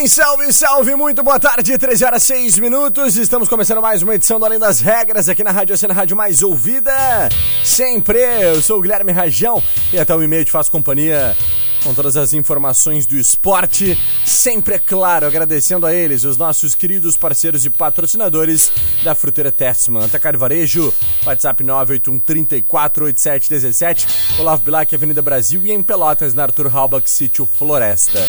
Bem, salve, salve, muito boa tarde, 13 horas 6 minutos. Estamos começando mais uma edição do Além das Regras aqui na Rádio Oceana Rádio Mais Ouvida. Sempre, eu sou o Guilherme Rajão e até o e-mail te faço companhia com todas as informações do esporte. Sempre, é claro, agradecendo a eles, os nossos queridos parceiros e patrocinadores da Fruteira Testman. Atacar Varejo, WhatsApp 981 34 8717, Olavo Bilac, Avenida Brasil e em Pelotas, na Arthur Halbach, Sítio Floresta.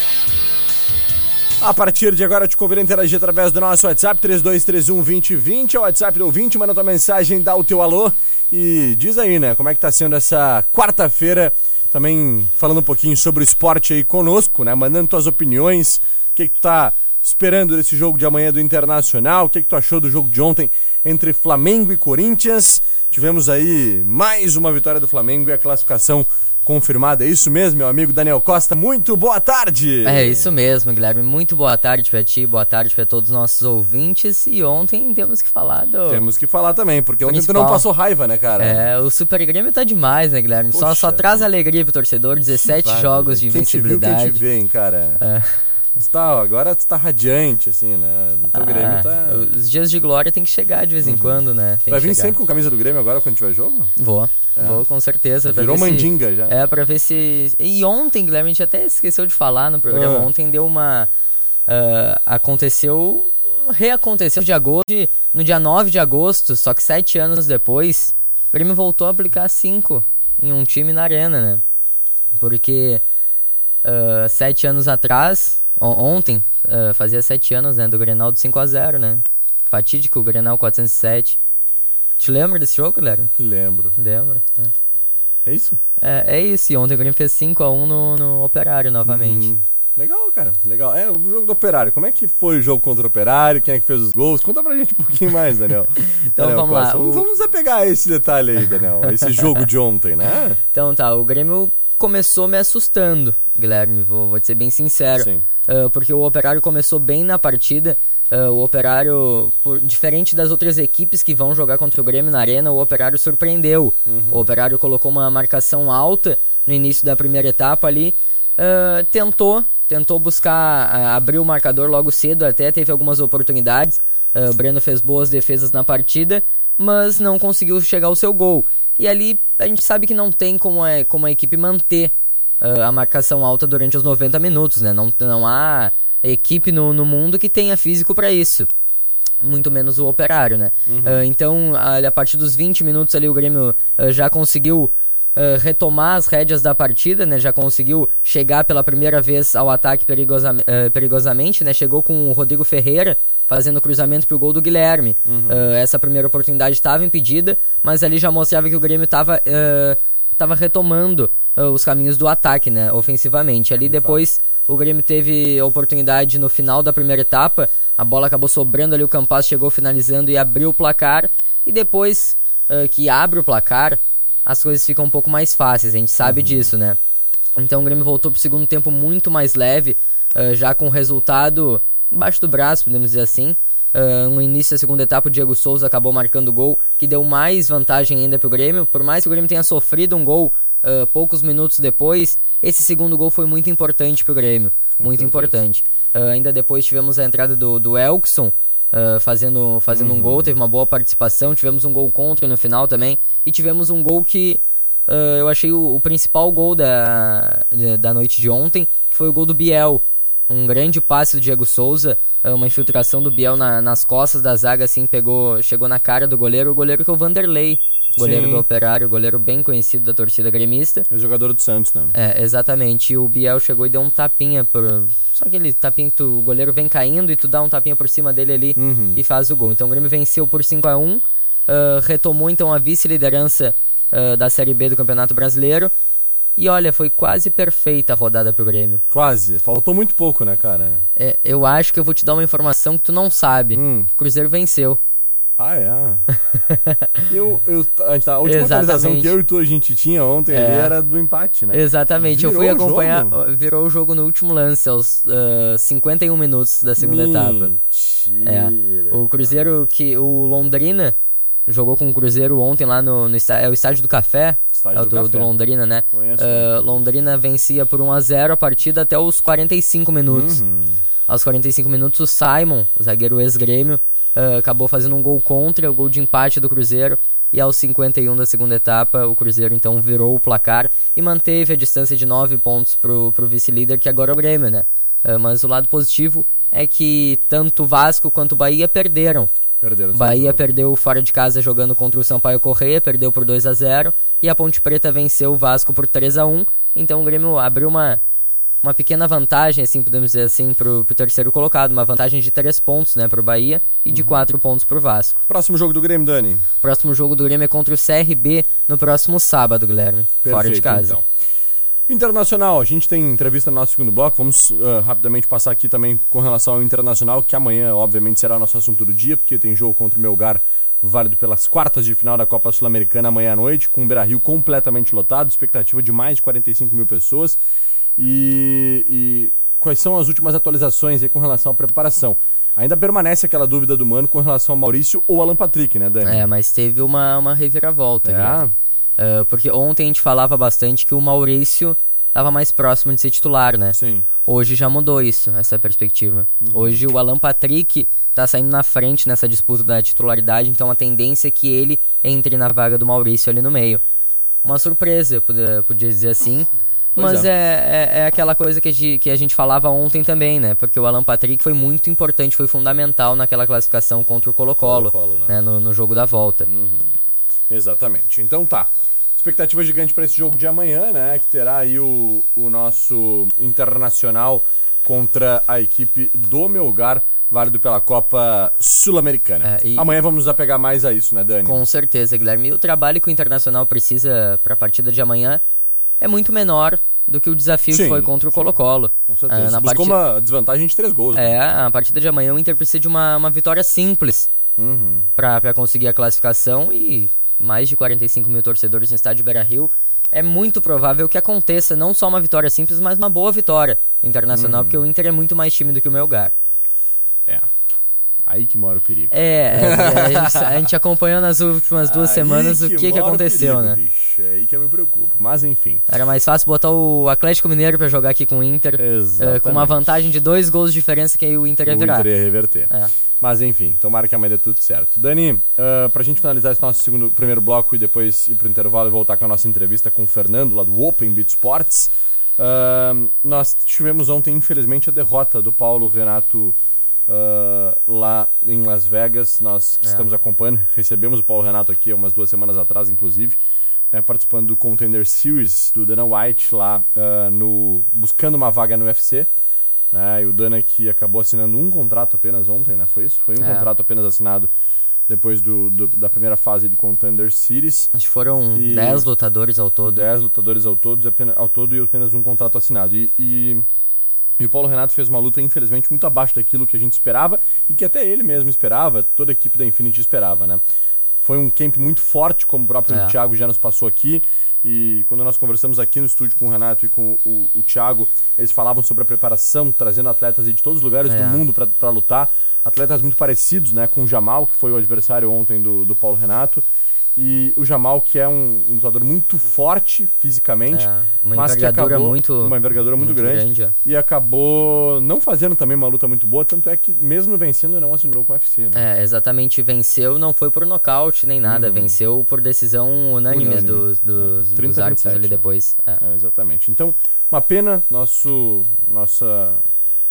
A partir de agora, te convido a interagir através do nosso WhatsApp 3231 2020, é o WhatsApp do ouvinte, manda tua mensagem, dá o teu alô e diz aí, né, como é que tá sendo essa quarta-feira, também falando um pouquinho sobre o esporte aí conosco, né, mandando tuas opiniões, o que que tu tá esperando desse jogo de amanhã do Internacional, o que que tu achou do jogo de ontem entre Flamengo e Corinthians, tivemos aí mais uma vitória do Flamengo e a classificação confirmada. É isso mesmo, meu amigo Daniel Costa. Muito boa tarde. É isso mesmo, Guilherme. Muito boa tarde pra ti, boa tarde pra todos os nossos ouvintes. E ontem temos que falar do. Temos que falar também, porque ontem tu Principal. não passou raiva, né, cara? É, o Super Grêmio tá demais, né, Guilherme? Só, Poxa só traz alegria pro torcedor, 17 Vai, jogos de quem te viu, quem invencibilidade. te vê, hein, cara. É. Tá, agora tu tá radiante, assim, né? O teu Grêmio Ah, tá... Os dias de glória tem que chegar de vez em quando, né? Tem Vai vir chegar. sempre com camisa do Grêmio agora quando tiver jogo? Vou, É. vou com certeza. Virou ver se- mandinga já. É, pra ver se. E ontem, Guilherme, a gente até esqueceu de falar no programa. Ah. Ontem deu uma. ah, aconteceu. Reaconteceu de agosto, no dia 9 de agosto, só que sete anos depois, o Grêmio voltou a aplicar 5 em um time na arena, né? Porque ah, sete anos atrás, ontem, ah, fazia sete anos, né? Do Grenal do 5x0, né? Fatídico Grenal 407. Te lembra desse jogo, Guilherme? Lembro. Lembra? É. É isso? É, é isso, e ontem o Grêmio fez 5x1 no, no Operário novamente. Hum, legal, cara. Legal. É, o jogo do Operário. Como é que foi o jogo contra o Operário? Quem é que fez os gols? Conta pra gente um pouquinho mais, Daniel. Então Daniel vamos lá, o- Vamos apegar esse detalhe aí, Daniel. Esse jogo de ontem, né? Então tá, o Grêmio começou me assustando, Guilherme, vou, vou te ser bem sincero. Sim. Ah, porque o Operário começou bem na partida. Ah, o Operário, por- diferente das outras equipes que vão jogar contra o Grêmio na Arena, o Operário surpreendeu. O Operário colocou uma marcação alta no início da primeira etapa ali. Ah, tentou, tentou buscar ah, abrir o marcador logo cedo, até teve algumas oportunidades. Ah, o Breno fez boas defesas na partida, mas não conseguiu chegar ao seu gol. E ali a gente sabe que não tem como, é, como a equipe manter ah, a marcação alta durante os 90 minutos, né? Não, não há equipe no, no mundo que tenha físico para isso. Muito menos o operário, né? Ah, então, ali, a partir dos 20 minutos ali, o Grêmio ah, já conseguiu ah, retomar as rédeas da partida, né? Já conseguiu chegar pela primeira vez ao ataque perigosam- ah, perigosamente, né? Chegou com o Rodrigo Ferreira fazendo cruzamento pro gol do Guilherme. Ah, essa primeira oportunidade estava impedida, mas ali já mostrava que o Grêmio estava estava retomando ah, os caminhos do ataque, né, ofensivamente. Ali depois o Grêmio teve a oportunidade no final da primeira etapa, a bola acabou sobrando ali, o Campas chegou finalizando e abriu o placar. E depois ah, que abre o placar, as coisas ficam um pouco mais fáceis, a gente sabe disso, né? Então o Grêmio voltou pro segundo tempo muito mais leve, ah, já com o resultado embaixo do braço, podemos dizer assim. Ah, no início da segunda etapa, o Diego Souza acabou marcando o gol, que deu mais vantagem ainda pro Grêmio. Por mais que o Grêmio tenha sofrido um gol ah, poucos minutos depois, esse segundo gol foi muito importante pro Grêmio. muito importante. Ah, ainda depois tivemos a entrada do, do Elkson, fazendo, fazendo um gol, teve uma boa participação. Tivemos um gol contra no final também. E tivemos um gol que eu achei o, o principal gol da, da noite de ontem, que foi o gol do Biel. Um grande passe do Diego Souza, ah, uma infiltração do Biel na- nas costas da zaga, assim, pegou, chegou na cara do goleiro, o goleiro que é o Vanderlei. goleiro Sim. do Operário, goleiro bem conhecido da torcida gremista. É jogador do Santos, né? É, exatamente. E o Biel chegou e deu um tapinha por. Só aquele tapinha que tu, o goleiro vem caindo e tu dá um tapinha por cima dele ali Uhum. e faz o gol. Então o Grêmio venceu por 5 a 1 ah, retomou então a vice-liderança ah, da Série B do Campeonato Brasileiro. E olha, foi quase perfeita a rodada pro Grêmio. Quase. Faltou muito pouco, né, cara? É, eu acho que eu vou te dar uma informação que tu não sabe. Hum. O Cruzeiro venceu. Ah, é? eu, eu, a, gente tá- a última atualização que eu e tu a gente tinha ontem É. era do empate, né? Exatamente, eu Virou fui o acompanhar. Virou o jogo no último lance, aos ah, 51 minutos da segunda etapa. Mentira. É. O Cruzeiro que. O Londrina jogou com o Cruzeiro ontem lá no, no é o Estádio do Café. Estádio é o do do, do Londrina, né? Conheço, Ah, Londrina vencia por 1 a 0 a partida até os 45 minutos. Uhum. Aos 45 minutos, o Simon, o zagueiro ex-grêmio, ah, acabou fazendo um gol contra, o gol de empate do Cruzeiro. E aos 51 da segunda etapa, o Cruzeiro então virou o placar e manteve a distância de 9 pontos pro, pro vice-líder, que agora é o Grêmio, né? Ah, mas o lado positivo é que tanto o Vasco quanto o Bahia perderam. Perderam. O Bahia perdeu fora de casa jogando contra o Sampaio Correia, perdeu por 2 a 0 e a Ponte Preta venceu o Vasco por 3 a 1 Então o Grêmio abriu uma, uma pequena vantagem, assim, podemos dizer assim, pro, pro terceiro colocado. Uma vantagem de 3 pontos, né, pro Bahia e Uhum. de 4 pontos pro Vasco. Próximo jogo do Grêmio, Dani. O próximo jogo do Grêmio é contra o CRB no próximo sábado, Guilherme. fora de Perfeito, casa. então. Internacional, a gente tem entrevista no nosso segundo bloco. Vamos ah, rapidamente passar aqui também com relação ao Internacional, que amanhã, obviamente, será o nosso assunto do dia, porque tem jogo contra o Melgar, válido pelas quartas de final da Copa Sul-Americana amanhã à noite, com o Beira Rio completamente lotado, expectativa de mais de 45 mil pessoas. E, e quais são as últimas atualizações aí com relação à preparação? Ainda permanece aquela dúvida do Mano com relação ao Maurício ou Alan Patrick, né, Dani? É, mas teve uma, uma reviravolta. É? Guilherme. Ah, porque ontem a gente falava bastante que o Maurício estava mais próximo de ser titular, né? Sim. Hoje já mudou isso, essa perspectiva. Hoje o Alan Patrick tá saindo na frente nessa disputa da titularidade, então a tendência é que ele entre na vaga do Maurício ali no meio. Uma surpresa, eu podia, podia dizer assim. Pois Mas é. é. É, é aquela coisa que a, gente, que a gente falava ontem também, né? Porque o Alan Patrick foi muito importante, foi fundamental naquela classificação contra o Colo-Colo, Colo-Colo, né? né? no, no jogo da volta. Exatamente. Então tá. Expectativa gigante para esse jogo de amanhã, né? Que terá aí o, o nosso Internacional contra a equipe do Melgar, válido pela Copa Sul-Americana. É, e- Amanhã vamos nos apegar mais a isso, né, Dani? Com certeza, Guilherme. E o trabalho que o Internacional precisa para a partida de amanhã é muito menor do que o desafio Sim, que foi contra o. Colo-Colo. Com certeza. Ah, na Buscou parti- uma desvantagem de três gols. né? É, a partida de amanhã o Inter precisa de uma, uma vitória simples Uhum. para conseguir a classificação e mais de 45 mil torcedores no estádio Beira-Rio. É muito provável que aconteça não só uma vitória simples, mas uma boa vitória internacional, Uhum. porque o Inter é muito mais time do que o Melgar. É. Aí que mora o perigo. É, é, a, gente, a gente acompanhou nas últimas duas Aí semanas o que, que o aconteceu, perigo, né? Bicho. É aí que eu me preocupo. Mas enfim. Era mais fácil botar o Atlético Mineiro pra jogar aqui com o Inter, Exatamente. com uma vantagem de dois gols de diferença que aí o Inter ia O virar. Inter ia reverter. É. Mas enfim, tomara que amanhã dê tudo certo. Dani, uh, pra gente finalizar esse nosso segundo, primeiro bloco e depois ir pro intervalo e voltar com a nossa entrevista com o Fernando, lá do Open Beat Sports, uh, nós tivemos ontem, infelizmente, a derrota do Paulo Renato uh, lá em Las Vegas. Nós que É. estamos acompanhando, recebemos o Paulo Renato aqui há umas duas semanas atrás, inclusive, né, participando do Contender Series do Dana White lá uh, no buscando uma vaga no UFC. Né, e o Dana que acabou assinando um contrato apenas ontem, né? Foi isso? Foi um É. contrato apenas assinado depois do, do- da primeira fase do Contender Series. Acho que foram E- 10 lutadores ao todo. 10 lutadores ao todo, apenas, ao todo e apenas um contrato assinado. E, e, e o Paulo Renato fez uma luta, infelizmente, muito abaixo daquilo que a gente esperava e que até ele mesmo esperava, toda a equipe da Infinity esperava, né? Foi um camp muito forte, como o próprio É. Thiago já nos passou aqui. E quando nós conversamos aqui no estúdio com o Renato e com o, o Thiago, eles falavam sobre a preparação, trazendo atletas de todos os lugares É. do mundo para lutar. Atletas muito parecidos, né? Com o Jamal, que foi o adversário ontem do, do Paulo Renato. E o Jamal, que é um, um lutador muito forte fisicamente, É, uma mas que envergadura acabou- muito, uma envergadura muito, grande, é. e acabou não fazendo também uma luta muito boa, tanto é que mesmo vencendo não assinou com o UFC, né? É, exatamente, venceu, não foi por nocaute nem nada, venceu por decisão unânime Unânime. dos, dos, É, dos 30 a árbitros 27, ali né? depois. É. É, exatamente. Então, uma pena, nosso, nossa,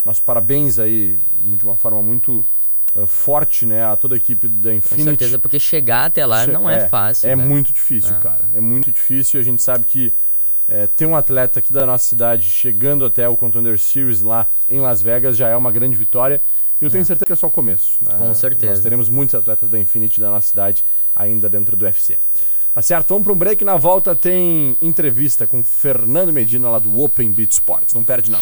nosso parabéns aí, de uma forma muito forte, né, a toda a equipe da Infinity. Com certeza, porque chegar até lá che não é, é fácil. É né? muito difícil, é. cara. É muito difícil. A gente sabe que é, ter um atleta aqui da nossa cidade chegando até o Contender Series lá em Las Vegas já é uma grande vitória. E eu tenho é. certeza que é só o começo. Né? Com certeza. Nós teremos muitos atletas da Infinity da nossa cidade ainda dentro do UFC. Tá certo? Vamos para um break. Na volta tem entrevista com Fernando Medina lá do Open Beat Sports. Não perde, não.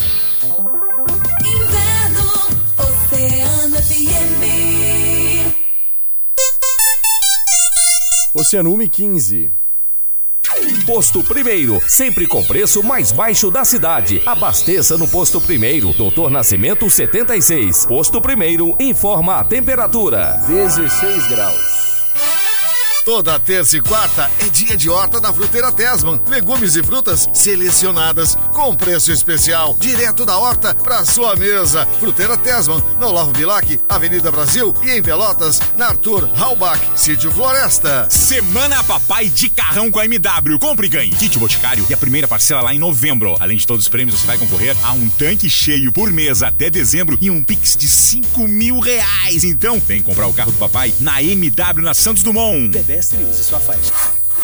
Oceano 1 15. Posto Primeiro, sempre com preço mais baixo da cidade. Abasteça no Posto Primeiro, Doutor Nascimento 76. Posto Primeiro informa a temperatura: 16 graus. Toda terça e quarta é dia de horta da Fruteira Tesman. Legumes e frutas selecionadas com preço especial, direto da horta para sua mesa. Fruteira Tesman, no Olavo Bilac, Avenida Brasil e em Pelotas, na Arthur Halbach, Sítio Floresta. Semana Papai de Carrão com a MW. Compre e ganhe. Kit Boticário e a primeira parcela lá em novembro. Além de todos os prêmios, você vai concorrer a um tanque cheio por mês até dezembro e um Pix de 5 mil reais. Então, vem comprar o carro do papai na MW na Santos Dumont pedestre use sua faixa.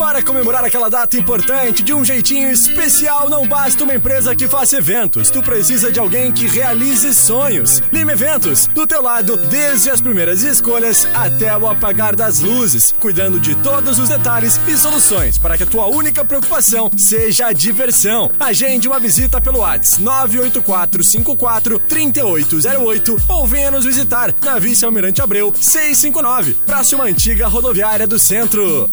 Para comemorar aquela data importante de um jeitinho especial, não basta uma empresa que faça eventos. Tu precisa de alguém que realize sonhos. Lima Eventos, do teu lado, desde as primeiras escolhas até o apagar das luzes, cuidando de todos os detalhes e soluções para que a tua única preocupação seja a diversão. Agende uma visita pelo WhatsApp 984543808 ou venha nos visitar na Vice Almirante Abreu 659, próxima antiga rodoviária do centro.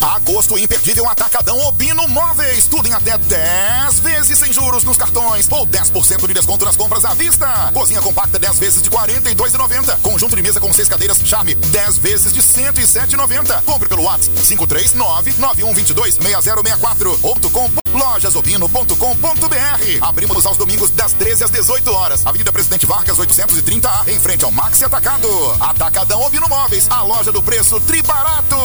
Agosto imperdível Atacadão Obino Móveis. Tudo em até 10 vezes sem juros nos cartões ou 10% de desconto nas compras à vista. Cozinha compacta 10 vezes de R$ 42,90. Conjunto de mesa com 6 cadeiras Charme 10 vezes de R$ 107,90. Compre pelo WhatsApp 539-9122-6064 ou tu compra lojasobino.com.br. Abrimos aos domingos das 13 às 18 horas. Avenida Presidente Vargas 830A, em frente ao Maxi Atacado. Atacadão Obino Móveis, a loja do preço tribarato.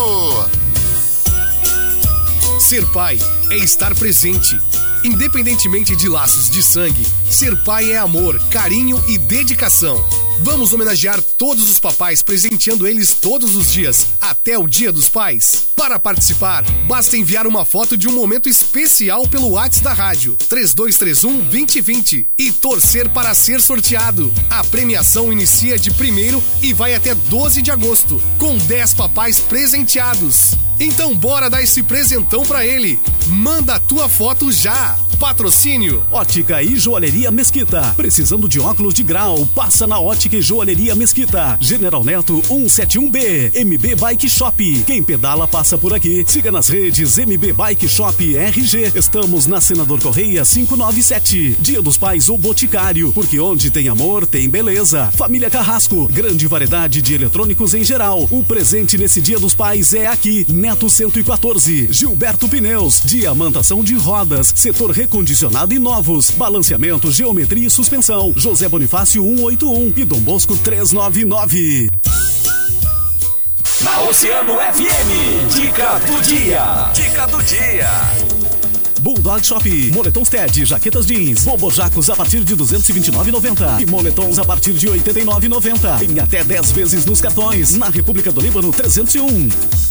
Ser pai é estar presente. Independentemente de laços de sangue, ser pai é amor, carinho e dedicação. Vamos homenagear todos os papais, presenteando eles todos os dias, até o Dia dos Pais. Para participar, basta enviar uma foto de um momento especial pelo WhatsApp da rádio 3231 2020 e torcer para ser sorteado. A premiação inicia de 1 e vai até 12 de agosto, com 10 papais presenteados. Então bora dar esse presentão para ele. Manda a tua foto já. Patrocínio. Ótica e Joalheria Mesquita. Precisando de óculos de grau? Passa na Ótica e Joalheria Mesquita. General Neto 171B. MB Bike Shop. Quem pedala passa por aqui. Siga nas redes MB Bike Shop RG. Estamos na Senador Correia 597. Dia dos Pais ou Boticário. Porque onde tem amor, tem beleza. Família Carrasco. Grande variedade de eletrônicos em geral. O presente nesse Dia dos Pais é aqui. Neto 114. Gilberto Pneus. Diamantação de rodas. Setor recondicionado e novos. Balanceamento, geometria e suspensão. José Bonifácio 181 e Dom Bosco 399. Na Oceano FM, dica do dia. Dica do dia. Bulldog Shop, moletons TED, jaquetas jeans, bobojacos a partir de 229,90 e moletons a partir de 89,90. Em até 10 vezes nos cartões. Na República do Líbano 301.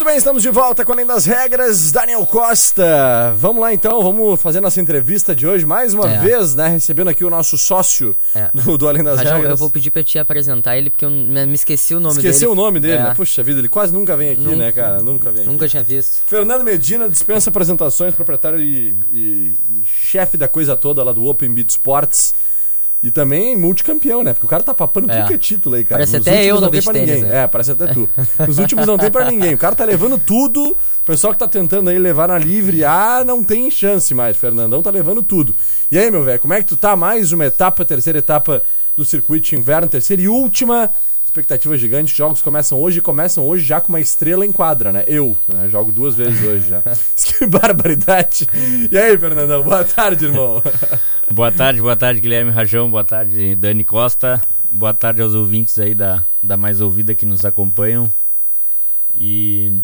Muito bem, estamos de volta com Além das Regras, Daniel Costa. Vamos lá então, vamos fazer nossa entrevista de hoje mais uma É. vez, né? Recebendo aqui o nosso sócio É. do, do Além das Rajão, Regras. eu vou pedir pra te apresentar ele, porque eu me esqueci o nome dele. Esqueceu o nome dele, É, né? Puxa vida, ele quase nunca vem aqui, Nunca. né, cara? Nunca vem. aqui. Nunca tinha visto. Fernando Medina dispensa apresentações, proprietário e, e- e chefe da coisa toda lá do Open Beat Sports. E também multicampeão, né? Porque o cara tá papando É. tudo que é título aí, cara. Parece Nos até eu não tem pra tênis, ninguém. né? É, parece até tu. Nos últimos não tem pra ninguém. O cara tá levando tudo. O pessoal que tá tentando aí levar na livre A não tem chance mais. Fernandão tá levando tudo. E aí, meu velho, como é que tu tá? Mais uma etapa, terceira etapa do circuito de inverno, terceira e última. Expectativa gigante, jogos começam hoje, começam hoje já com uma estrela em quadra, né? Eu, né? Jogo duas vezes hoje já. que barbaridade. E aí, Fernandão, boa tarde, irmão. Boa tarde, boa tarde, Guilherme Rajão, boa tarde, Dani Costa, boa tarde aos ouvintes aí da, da Mais Ouvida que nos acompanham. E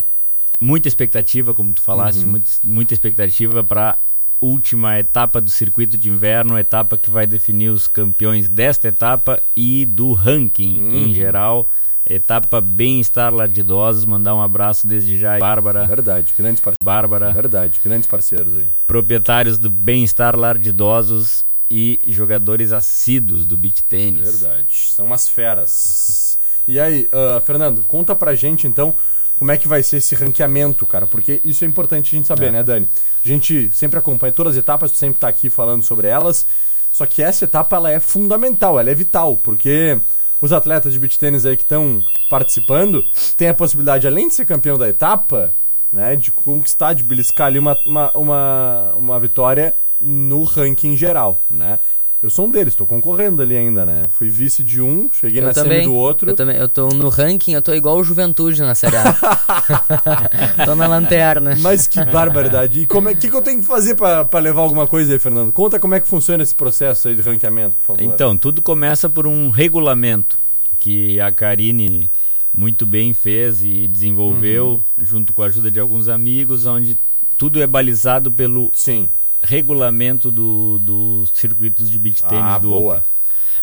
muita expectativa, como tu falaste, Uhum. muita, muita expectativa para última etapa do circuito de inverno, a etapa que vai definir os campeões desta etapa e do ranking Uhum. em geral. Etapa bem-estar lá de idosos, mandar um abraço desde já, Bárbara. Verdade, grandes parceiros. Bárbara, Verdade, grandes parceiros aí. proprietários do Bem-Estar Lar de Idosos e jogadores assíduos do beach tênis. Verdade, são umas feras. E aí, ah, Fernando, conta pra gente então como é que vai ser esse ranqueamento, cara, porque isso é importante a gente saber, É. né, Dani? A gente sempre acompanha todas as etapas, tu sempre tá aqui falando sobre elas, só que essa etapa ela é fundamental, ela é vital, porque os atletas de beach tênis aí que estão participando têm a possibilidade, além de ser campeão da etapa, né, de conquistar, de beliscar ali uma, uma, uma, uma vitória no ranking geral, né? Eu sou um deles, tô concorrendo ali ainda, né? Fui vice de um, cheguei na eu também, semi do outro. Eu também, eu tô no ranking, eu tô igual o Juventude na Série A. tô na lanterna. Mas que barbaridade. E como é que, que eu tenho que fazer pra pra levar alguma coisa aí, Fernando? Conta como é que funciona esse processo aí de ranqueamento, por favor. Então, tudo começa por um regulamento que a Karine muito bem fez e desenvolveu, Uhum. junto com a ajuda de alguns amigos, onde tudo é balizado pelo Sim. Regulamento do, dos circuitos de beach tênis Ah, do boa. Open.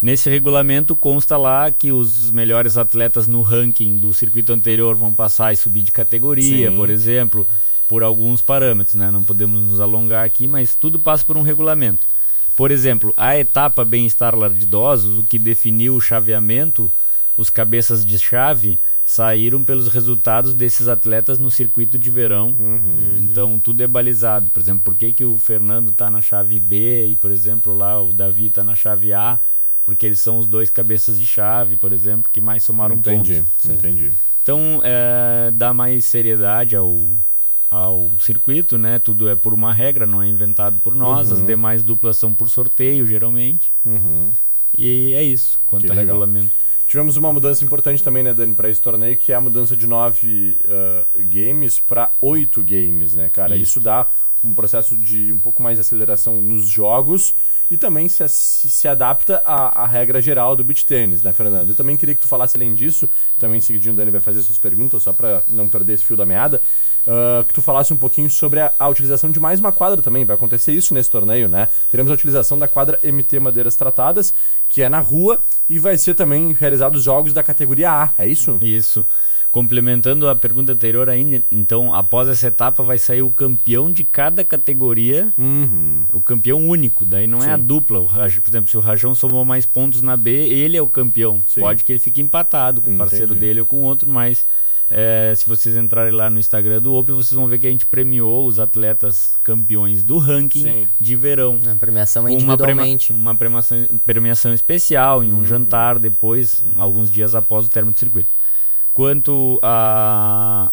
Nesse regulamento consta lá que os melhores atletas no ranking do circuito anterior vão passar e subir de categoria, Sim. por exemplo, por alguns parâmetros, né? Não podemos nos alongar aqui, mas tudo passa por um regulamento. Por exemplo, a etapa Bem-Estar Lar de Idosos, o que definiu o chaveamento, os cabeças de chave saíram pelos resultados desses atletas no circuito de verão. Uhum. Então tudo é balizado. Por exemplo, por que, que o Fernando está na chave B e, por exemplo, lá o Davi está na chave A? Porque eles são os dois cabeças de chave, por exemplo, que mais somaram Entendi, pontos. entendi. Então, é, dá mais seriedade ao, ao circuito, né? Tudo é por uma regra, não é inventado por nós. As demais duplas são por sorteio, geralmente. Uhum. E é isso, quanto Que ao legal. regulamento. Tivemos uma mudança importante também, né, Dani, pra esse torneio, que é a mudança de nove ah, games pra oito games, né, cara? Isso. Isso. dá um processo de um pouco mais de aceleração nos jogos e também se, se, adapta à, à regra geral do beach tênis, né, Fernando? Eu também queria que tu falasse além disso, também seguidinho o Dani vai fazer suas perguntas, só pra não perder esse fio da meada, ah, que tu falasse um pouquinho sobre a, a utilização de mais uma quadra também. Vai acontecer isso nesse torneio, né? Teremos a utilização da quadra MT Madeiras Tratadas, que é na rua, e vai ser também realizados jogos da categoria A, é isso? Isso. Complementando a pergunta anterior ainda, então, após essa etapa vai sair o campeão de cada categoria, Uhum. o campeão único, daí não é a Sim. dupla. O por exemplo, se o Rajão somou mais pontos na B, ele é o campeão. Sim. Pode que ele fique empatado com o parceiro Entendi. dele ou com outro, mas é, se vocês entrarem lá no Instagram do Open, vocês vão ver que a gente premiou os atletas campeões do ranking Sim. de verão. A premiação é Com uma, prema- individualmente. uma premiação, premiação especial em um Uhum. jantar depois, alguns dias após o término do circuito. Quanto a,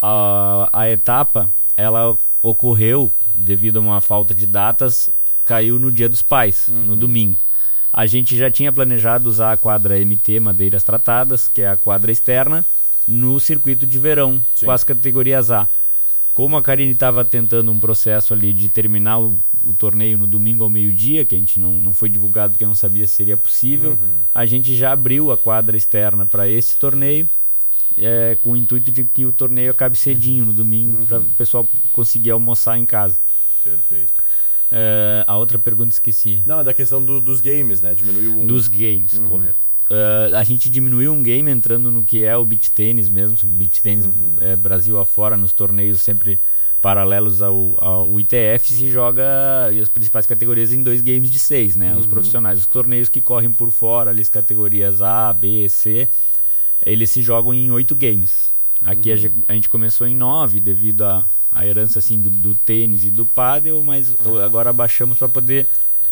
a, a etapa, ela ocorreu devido a uma falta de datas, caiu no dia dos pais, Uhum. no domingo. A gente já tinha planejado usar a quadra MT Madeiras Tratadas, que é a quadra externa, no circuito de verão, Sim. com as categorias A. Como a Karine estava tentando um processo ali de terminar o, o torneio no domingo ao meio-dia, que a gente não, não foi divulgado porque não sabia se seria possível, Uhum. a gente já abriu a quadra externa para esse torneio, é, com o intuito de que o torneio acabe cedinho no domingo, para o pessoal conseguir almoçar em casa. Perfeito. É, a outra pergunta esqueci. Não, é da questão do- dos games, né? Diminuiu um. Dos games, Uhum. correto. Uh, a gente diminuiu um game entrando no que é o beach tênis mesmo, beach tênis Uhum. é, Brasil afora, nos torneios sempre paralelos ao, ao ITF, se joga e as principais categorias em dois games de seis, né? Os Uhum. profissionais. Os torneios que correm por fora, ali as categorias A, B, C, eles se jogam em oito games. Aqui a, Uhum. gente, a gente começou em nove devido à à herança assim do, do tênis e do pádel, mas agora baixamos para poder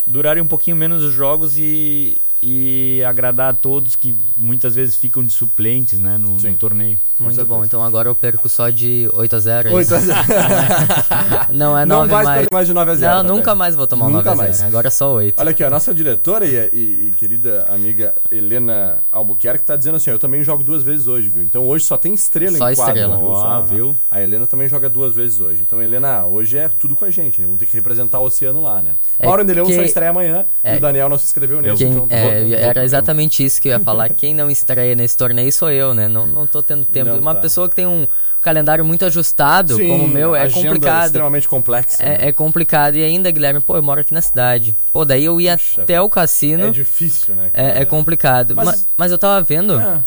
durarem um pouquinho menos os jogos e, e agradar a todos que muitas vezes ficam de suplentes, né, no, no torneio. Muito bom, então agora eu perco só de 8 a 0 é 8 isso? a 0. Não, é Não 9 vai mais. mais de 9 a 0, Não, tá nunca mais vou tomar um Nunca 9 a 0 mais. Agora é só 8. Olha aqui, a nossa diretora e, e- e querida amiga Helena Albuquerque tá dizendo assim: ó, eu também jogo duas vezes hoje, viu? Então hoje só tem estrela Só em quadra. estrela. viu? Ó, Só- viu? A Helena também joga duas vezes hoje. Então, Helena, hoje é tudo com a gente, né? Vamos ter que representar o oceano lá, né? É Mauro de Leão que- só estreia amanhã é- e o Daniel não se inscreveu nisso. Quem- então, é, vou- era exatamente isso que eu ia falar. Quem não estreia nesse torneio sou eu, né? Não, não tô tendo tempo. Não Uma tá. pessoa que tem um calendário muito ajustado, Sim, como o meu, é complicado. extremamente complexa. né? É, é complicado. E ainda, Guilherme, pô, eu moro aqui na cidade. Pô, daí eu ia Puxa até o cassino. É difícil, né? É, é complicado. Mas- Mas, mas eu tava vendo. Ah,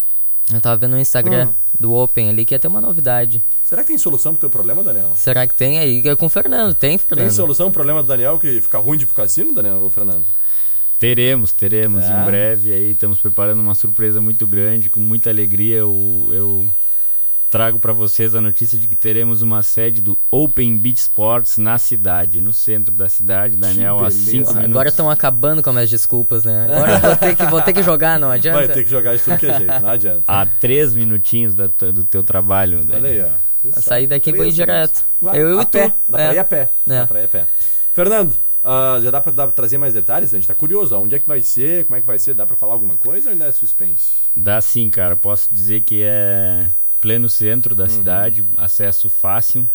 Eu tava vendo no Instagram Hum. do Open ali que ia ter uma novidade. será que tem solução pro teu problema, Daniel? Será que tem aí? É com o Fernando, tem, Tem Fernando? solução pro problema do Daniel que fica ruim de ir pro cassino, Daniel ou Fernando? Teremos, teremos É? em breve aí, estamos preparando uma surpresa muito grande, com muita alegria eu, eu trago para vocês a notícia de que teremos uma sede do Open Beach Sports na cidade, no centro da cidade, Daniel, há cinco minutos. Agora estão acabando com as minhas desculpas, né? Agora eu vou ter que, vou ter que jogar, não adianta. Vai ter que jogar de tudo que é jeito, não adianta. Há três minutinhos da do teu trabalho. Olha Daniel. aí, ó. Saída daqui foi Três direto. Vai, Eu a e tu. pé. Dá É. pra ir a pé. É. Dá pra ir a pé. Fernando, ah, já dá pra, dá pra trazer mais detalhes? A gente tá curioso. ó. Onde é que vai ser? Como é que vai ser? Dá pra falar alguma coisa ou ainda é suspense? Dá sim, cara. Posso dizer que é pleno centro Uhum. da cidade, acesso fácil,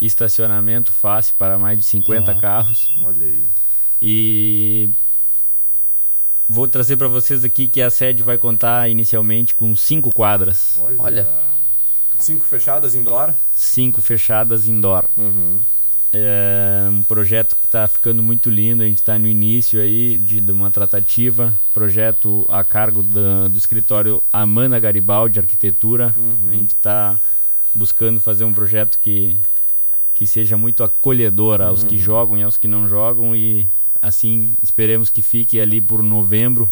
estacionamento fácil para mais de 50 carros. Olha aí. E vou trazer para vocês aqui que a sede vai contar inicialmente com cinco quadras, Olha. Olha. Cinco fechadas indoor. cinco fechadas indoor. Uhum. É um projeto que está ficando muito lindo. A gente está no início aí de, de uma tratativa. Projeto a cargo da- do escritório Amana Garibaldi Arquitetura. A gente está buscando fazer um projeto que, que seja muito acolhedor aos que jogam e aos que não jogam. E assim, esperemos que fique ali por novembro.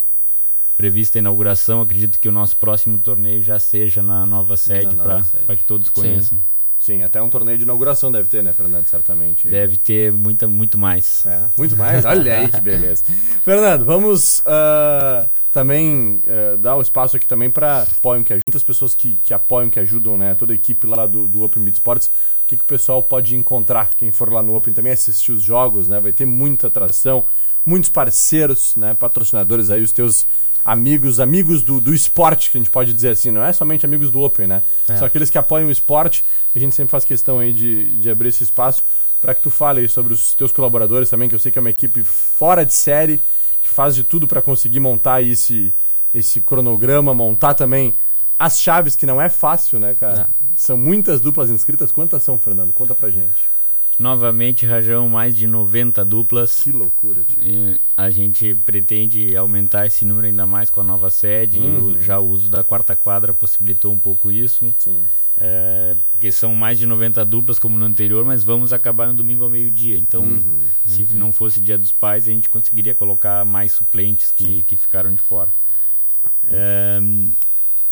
Prevista a inauguração. Acredito que o nosso próximo torneio já seja na nova sede para que todos conheçam. Sim, até um torneio de inauguração deve ter, né, Fernando? Certamente. Deve ter muita, muito mais. É, muito mais? Olha aí que beleza. Fernando, vamos ah, também ah, dar o espaço aqui também para apoiam que ajudam, muitas pessoas que, que apoiam, que ajudam, né? Toda a equipe lá do, do Open Beat Sports. O que, que o pessoal pode encontrar? Quem for lá no Open também assistir os jogos, né? Vai ter muita atração, muitos parceiros, né? Patrocinadores aí, os teus amigos, amigos do, do esporte, que a gente pode dizer assim, não é somente amigos do Open, né? É. São aqueles que apoiam o esporte. A gente sempre faz questão aí de, de abrir esse espaço para que tu fale aí sobre os teus colaboradores também, que eu sei que é uma equipe fora de série, que faz de tudo para conseguir montar esse, esse cronograma, montar também as chaves, que não é fácil, né, cara? São muitas duplas inscritas. Quantas são, Fernando? Conta pra gente. Novamente, Rajão, mais de 90 duplas. Que loucura, tio. E a gente pretende aumentar esse número ainda mais com a nova sede. Uhum. O- já o uso da quarta quadra possibilitou um pouco isso. Sim. É, porque são mais de 90 duplas como no anterior, mas vamos acabar no domingo ao meio-dia. Então, Uhum. se não fosse dia dos pais, a gente conseguiria colocar mais suplentes que, que ficaram de fora. É,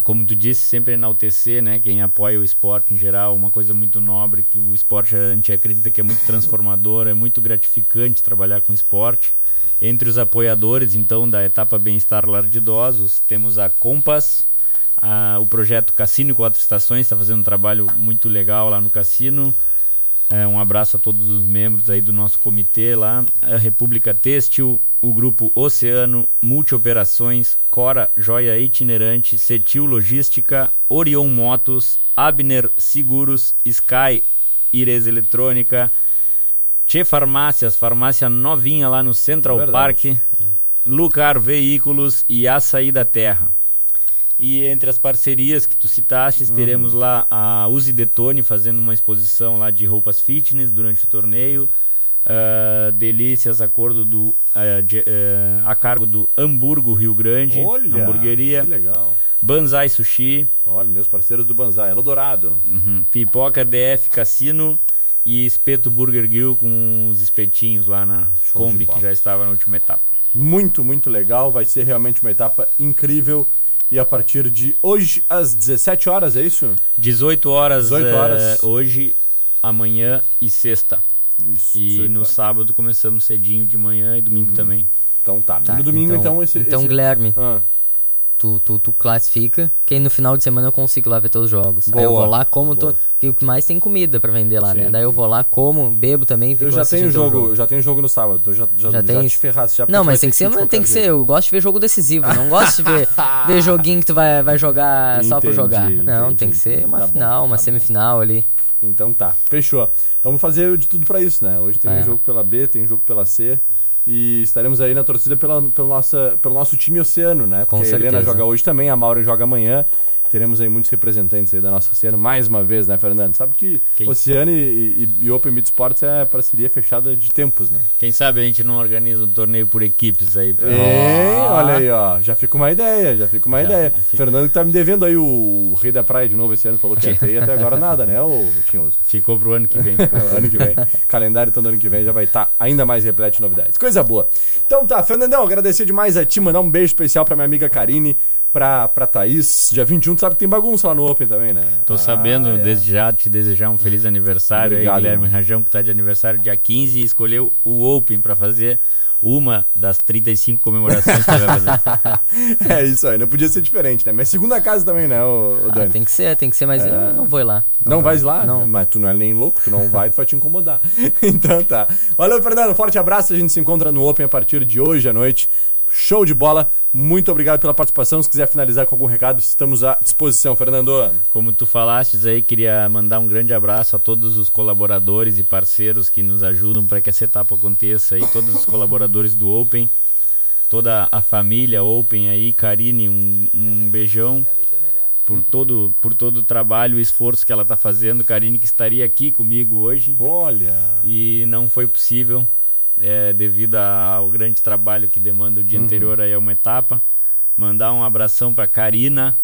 como tu disse, sempre enaltecer, né? Quem apoia o esporte em geral, uma coisa muito nobre, que o esporte a gente acredita que é muito transformador, é muito gratificante trabalhar com esporte. Entre os apoiadores, então, da etapa Bem-Estar Lar de Idosos, temos a Compass, a- o projeto Cassino Quatro Estações, está fazendo um trabalho muito legal lá no cassino. É, um abraço a todos os membros aí do nosso comitê lá. A República Têxtil, o grupo Oceano, Multioperações, Cora Joia Itinerante, Cetil Logística, Orion Motos, Abner Seguros, Sky Ires Eletrônica, Tchê Farmácias, farmácia novinha lá no Central Verdade. Park, Lucar Veículos e Açaí da Terra. E entre as parcerias que tu citaste, teremos lá a Uzi Detone fazendo uma exposição lá de roupas fitness durante o torneio. ah, Delícias, acordo do, ah, de- ah, a cargo do Hamburgo Rio Grande, Olha, hamburgueria. que legal. Banzai Sushi, Olha, meus parceiros do Banzai, Eldorado. uhum, Pipoca DF Cassino e Espeto Burger Grill com os espetinhos lá na Show Kombi, que já estava na última etapa. Muito, muito legal. Vai ser realmente uma etapa incrível. E a partir de hoje, às 17 horas, é isso? 18 horas, 18 eh, horas. hoje, amanhã e sexta. Isso. E 18 no horas. sábado começamos cedinho de manhã e domingo também. Então tá. Tá, no domingo, então, esse. Então, esse- Guilherme, Ah, tu, tu, tu classifica, que aí no final de semana eu consigo lá ver teus jogos. Aí eu Boa, vou lá, como, boa. tô, porque o que mais tem comida pra vender lá, Sim, né? Daí eu sim. vou lá, como, bebo também, fico eu já tenho teu jogo, já tenho jogo no sábado. Eu já, já, Já já, tem te ferrasse. Já Não, mas tem que ser, tem que ser, eu gosto de ver jogo decisivo, não gosto de ver, ver joguinho que tu vai, vai jogar só por Entendi, jogar. Não, entendi, tem que ser entendi. uma Tá bom, final, uma tá bom. semifinal ali. Então tá, fechou. Vamos fazer de tudo pra isso, né? Hoje tem É. jogo pela B, tem jogo pela C. E estaremos aí na torcida pela, pelo, nossa, pelo nosso time Oceano, né? Com Porque a Helena certeza. joga hoje também, a Maura joga amanhã. Teremos aí muitos representantes aí da nossa Oceano mais uma vez, né, Fernando? Sabe que Quem? Oceano e, e, e Open Mid Sports é parceria fechada de tempos, né? Quem sabe a gente não organiza um torneio por equipes aí. Pra... É, olha aí, ó. Já fica uma ideia, já fica uma Já, ideia. fica. Fernando que tá me devendo aí o Rei da Praia de novo esse ano, falou que ia ter e até agora nada, né, ô Tinhoso? Ficou pro ano que vem. ano que vem. Calendário então do ano que vem já vai estar ainda mais repleto de novidades. Coisa boa. Então tá, Fernandão, agradecer demais a ti, mandar um beijo especial pra minha amiga Karine, pra, pra Thaís. Dia 21, tu sabe que tem bagunça lá no Open também, né? Tô Ah, sabendo, é. desde já, te desejar um feliz aniversário Obrigado, aí, Guilherme irmão. Rajão, que tá de aniversário dia 15 e escolheu o Open pra fazer uma das 35 comemorações que vai fazer. É isso aí, não podia ser diferente, né? Mas segunda casa também, né, ô, ô Ah, Dani? tem que ser, tem que ser, mas É. eu não vou ir lá. Não vais lá? Não. Mas tu não é nem louco, tu não vai, tu vai te incomodar. então tá. Valeu, Fernando. Forte abraço. A gente se encontra no Open a partir de hoje à noite. Show de bola. Muito obrigado pela participação. Se quiser finalizar com algum recado, estamos à disposição, Fernando. Como tu falastes aí, queria mandar um grande abraço a todos os colaboradores e parceiros que nos ajudam para que essa etapa aconteça aí, todos os colaboradores do Open, toda a família Open aí, Karine, um, um beijão por todo, por todo o trabalho e esforço que ela está fazendo. Karine que estaria aqui comigo hoje Olha. e não foi possível é, devido ao grande trabalho que demanda o dia Uhum. anterior aí a uma etapa. Mandar um abração para Karina,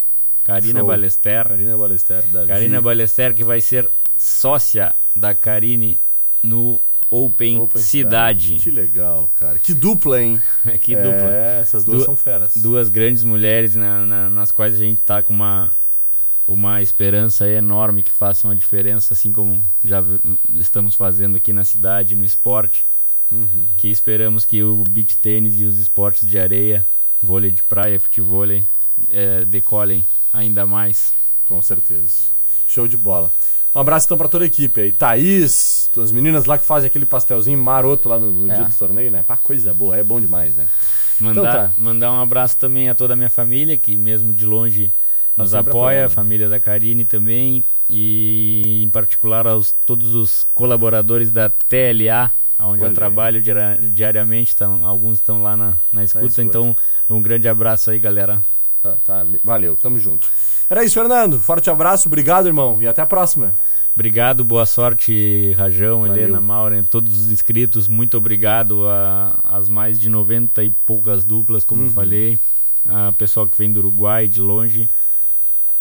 Karina Show. Balester. Karina Balester. Da Karina Balester, que vai ser sócia da Karine no Open, Open Cidade. Que legal, cara. Que dupla, hein? que É, dupla. essas duas Du- são feras. Duas grandes mulheres na- na- nas quais a gente tá com uma, uma esperança enorme que façam a diferença, assim como já estamos fazendo aqui na cidade, no esporte. Uhum. Que esperamos que o beach tênis e os esportes de areia, vôlei de praia, futevôlei, eh, decolem ainda mais. Com certeza. Show de bola. Um abraço então pra toda a equipe aí. Thaís, as meninas lá que fazem aquele pastelzinho maroto lá no, no É. dia do torneio, né? Pá, coisa boa, é bom demais, né? Mandar, Então tá. mandar um abraço também a toda a minha família, que mesmo de longe nos apoia, a apoiando. família da Karine também, e em particular aos todos os colaboradores da TLA, onde Olha eu aí. trabalho diariamente, tão, alguns estão lá na, na escuta, escuta. então um grande abraço aí, galera. Tá, tá, valeu, tamo junto. Era isso, Fernando. Forte abraço, obrigado, irmão, e até a próxima. Obrigado, boa sorte, Rajão, Valeu. Helena, Maura, todos os inscritos. Muito obrigado às mais de 90 e poucas duplas, como Uhum. eu falei. A pessoal que vem do Uruguai, de longe.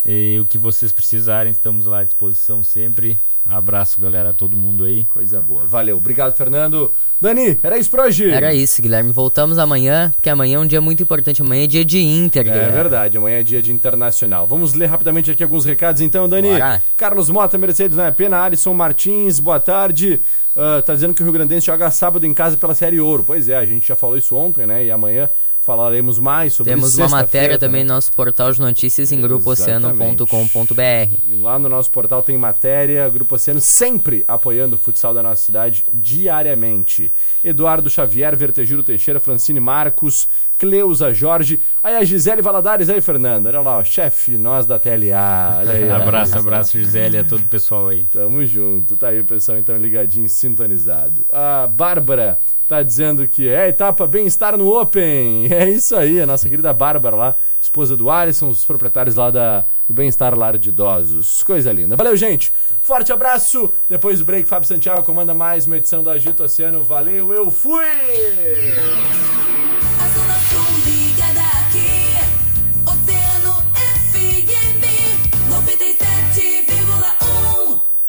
E o que vocês precisarem, estamos lá à disposição sempre. Abraço, galera, a todo mundo aí. Coisa boa. Valeu, obrigado, Fernando. Dani, era isso pra hoje. Era isso, Guilherme. Voltamos amanhã, porque amanhã é um dia muito importante. Amanhã é dia de Inter, É Guilherme. verdade, amanhã é dia de internacional. Vamos ler rapidamente aqui alguns recados então, Dani. Bora. Carlos Mota, Mercedes, não é pena. Alisson Martins, boa tarde. Ah, tá dizendo que o Rio Grandense joga sábado em casa pela Série Ouro. Pois é, a gente já falou isso ontem, né? E amanhã falaremos mais sobre Temos uma matéria também né? no nosso portal de notícias em grupooceano.com.br. Lá no nosso portal tem matéria, Grupo Oceano sempre apoiando o futsal da nossa cidade diariamente. Eduardo Xavier, Vertejuro Teixeira, Francine Marcos, Cleusa Jorge. Aí a Gisele Valadares aí, Fernando. Olha lá, ó, chefe, nós da TLA. Olha aí. Abraço, abraço, Gisele, a todo o pessoal aí. Tamo junto. Tá aí o pessoal então ligadinho, sintonizado. A Bárbara tá dizendo que é etapa bem-estar no Open. É isso aí, a nossa querida Bárbara lá, esposa do Alisson, os proprietários lá da, do Bem-Estar Lar de Idosos. Coisa linda. Valeu, gente. Forte abraço. Depois do break, Fábio Santiago comanda mais uma edição do Agito Oceano. Valeu, eu fui!